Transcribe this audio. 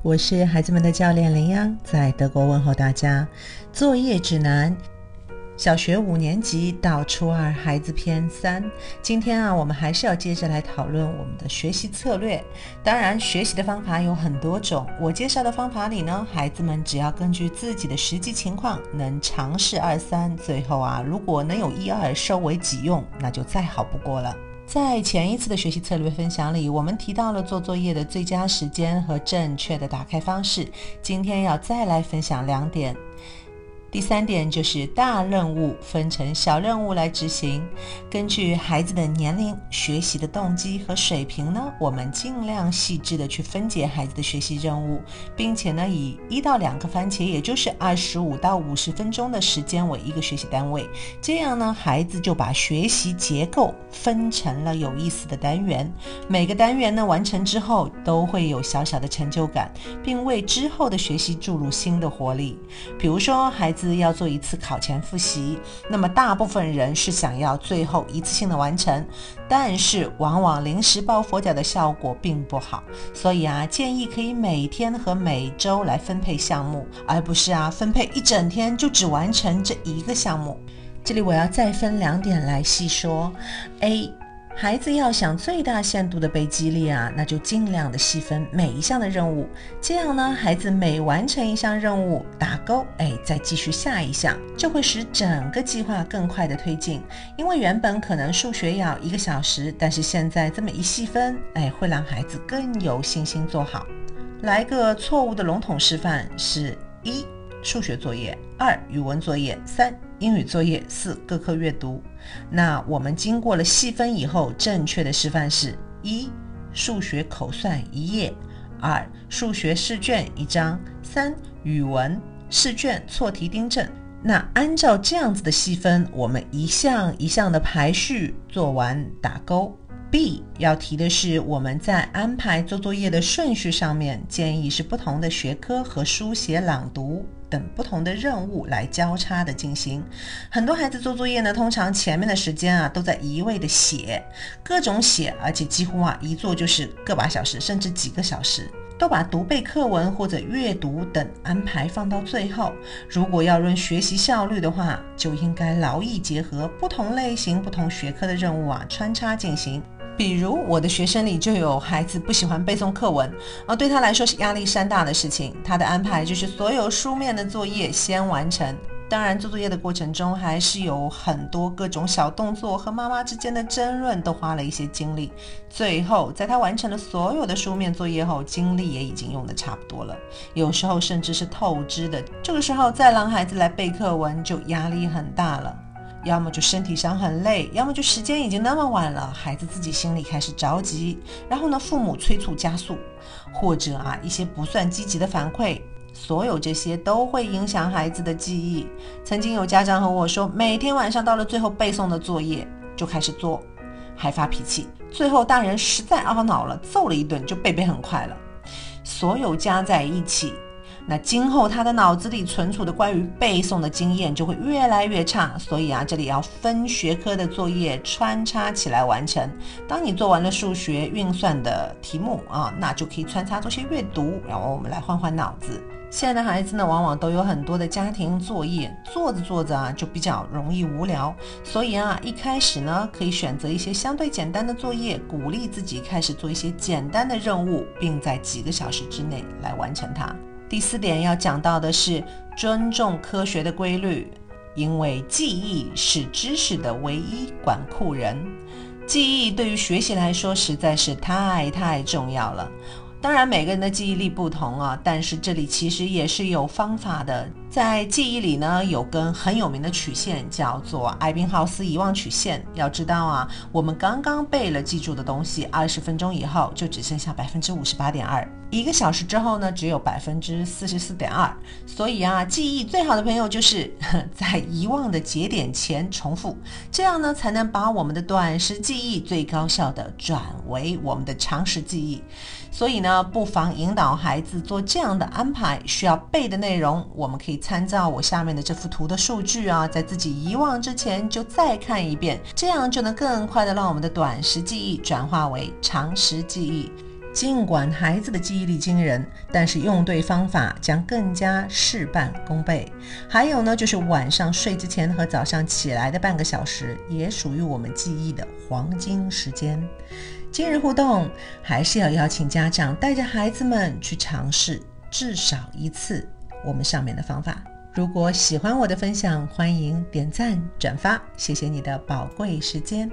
我是孩子们的教练林央，在德国问候大家。作业指南，小学五年级到初二孩子篇三。今天啊，我们还是要接着来讨论我们的学习策略。当然，学习的方法有很多种。我介绍的方法里呢，孩子们只要根据自己的实际情况，能尝试二三，最后啊，如果能有一二收为己用，那就再好不过了。在前一次的学习策略分享里，我们提到了做作业的最佳时间和正确的打开方式。今天要再来分享两点。第三点就是大任务分成小任务来执行。根据孩子的年龄、学习的动机和水平呢，我们尽量细致的去分解孩子的学习任务，并且呢，以一到两个番茄，也就是二十五到五十分钟的时间为一个学习单位。这样呢，孩子就把学习结构分成了有意思的单元。每个单元呢完成之后，都会有小小的成就感，并为之后的学习注入新的活力。比如说，孩子。要做一次考前复习，那么大部分人是想要最后一次性的完成，但是往往临时抱佛脚的效果并不好，所以啊，建议可以每天和每周来分配项目，而不是啊分配一整天就只完成这一个项目。这里我要再分两点来细说，A。孩子要想最大限度的被激励啊，那就尽量的细分每一项的任务，这样呢，孩子每完成一项任务打勾，哎，再继续下一项，就会使整个计划更快的推进。因为原本可能数学要一个小时，但是现在这么一细分，哎，会让孩子更有信心做好。来个错误的笼统示范是一。数学作业二，语文作业三，英语作业四，各科阅读。那我们经过了细分以后，正确的示范是：一，数学口算一页；二，数学试卷一张；三，语文试卷错题订正。那按照这样子的细分，我们一项一项的排序做完打勾。B 要提的是，我们在安排做作业的顺序上面，建议是不同的学科和书写、朗读等不同的任务来交叉的进行。很多孩子做作业呢，通常前面的时间啊都在一味的写，各种写，而且几乎啊一做就是个把小时，甚至几个小时，都把读背课文或者阅读等安排放到最后。如果要论学习效率的话，就应该劳逸结合，不同类型、不同学科的任务啊穿插进行。比如我的学生里就有孩子不喜欢背诵课文，而对他来说是压力山大的事情。他的安排就是所有书面的作业先完成，当然做作业的过程中还是有很多各种小动作和妈妈之间的争论，都花了一些精力。最后在他完成了所有的书面作业后，精力也已经用的差不多了，有时候甚至是透支的。这个时候再让孩子来背课文，就压力很大了。要么就身体上很累，要么就时间已经那么晚了，孩子自己心里开始着急，然后呢，父母催促加速，或者啊一些不算积极的反馈，所有这些都会影响孩子的记忆。曾经有家长和我说，每天晚上到了最后背诵的作业就开始做，还发脾气，最后大人实在懊恼了，揍了一顿就背背很快了。所有加在一起。那今后他的脑子里存储的关于背诵的经验就会越来越差，所以啊，这里要分学科的作业穿插起来完成。当你做完了数学运算的题目啊，那就可以穿插做些阅读，然后我们来换换脑子。现在的孩子呢，往往都有很多的家庭作业，做着做着啊，就比较容易无聊，所以啊，一开始呢，可以选择一些相对简单的作业，鼓励自己开始做一些简单的任务，并在几个小时之内来完成它。第四点要讲到的是尊重科学的规律，因为记忆是知识的唯一管库人。记忆对于学习来说实在是太太重要了。当然，每个人的记忆力不同啊，但是这里其实也是有方法的。在记忆里呢，有根很有名的曲线，叫做艾宾浩斯遗忘曲线。要知道啊，我们刚刚背了记住的东西，二十分钟以后就只剩下百分之五十八点二，一个小时之后呢，只有百分之四十四点二。所以啊，记忆最好的朋友就是 在遗忘的节点前重复，这样呢，才能把我们的短时记忆最高效的转为我们的长时记忆。所以呢，不妨引导孩子做这样的安排，需要背的内容，我们可以参照我下面的这幅图的数据啊，在自己遗忘之前就再看一遍，这样就能更快的让我们的短时记忆转化为长时记忆。尽管孩子的记忆力惊人，但是用对方法将更加事半功倍。还有呢，就是晚上睡之前和早上起来的半个小时，也属于我们记忆的黄金时间。今日互动还是要邀请家长带着孩子们去尝试至少一次我们上面的方法。如果喜欢我的分享，欢迎点赞转发，谢谢你的宝贵时间。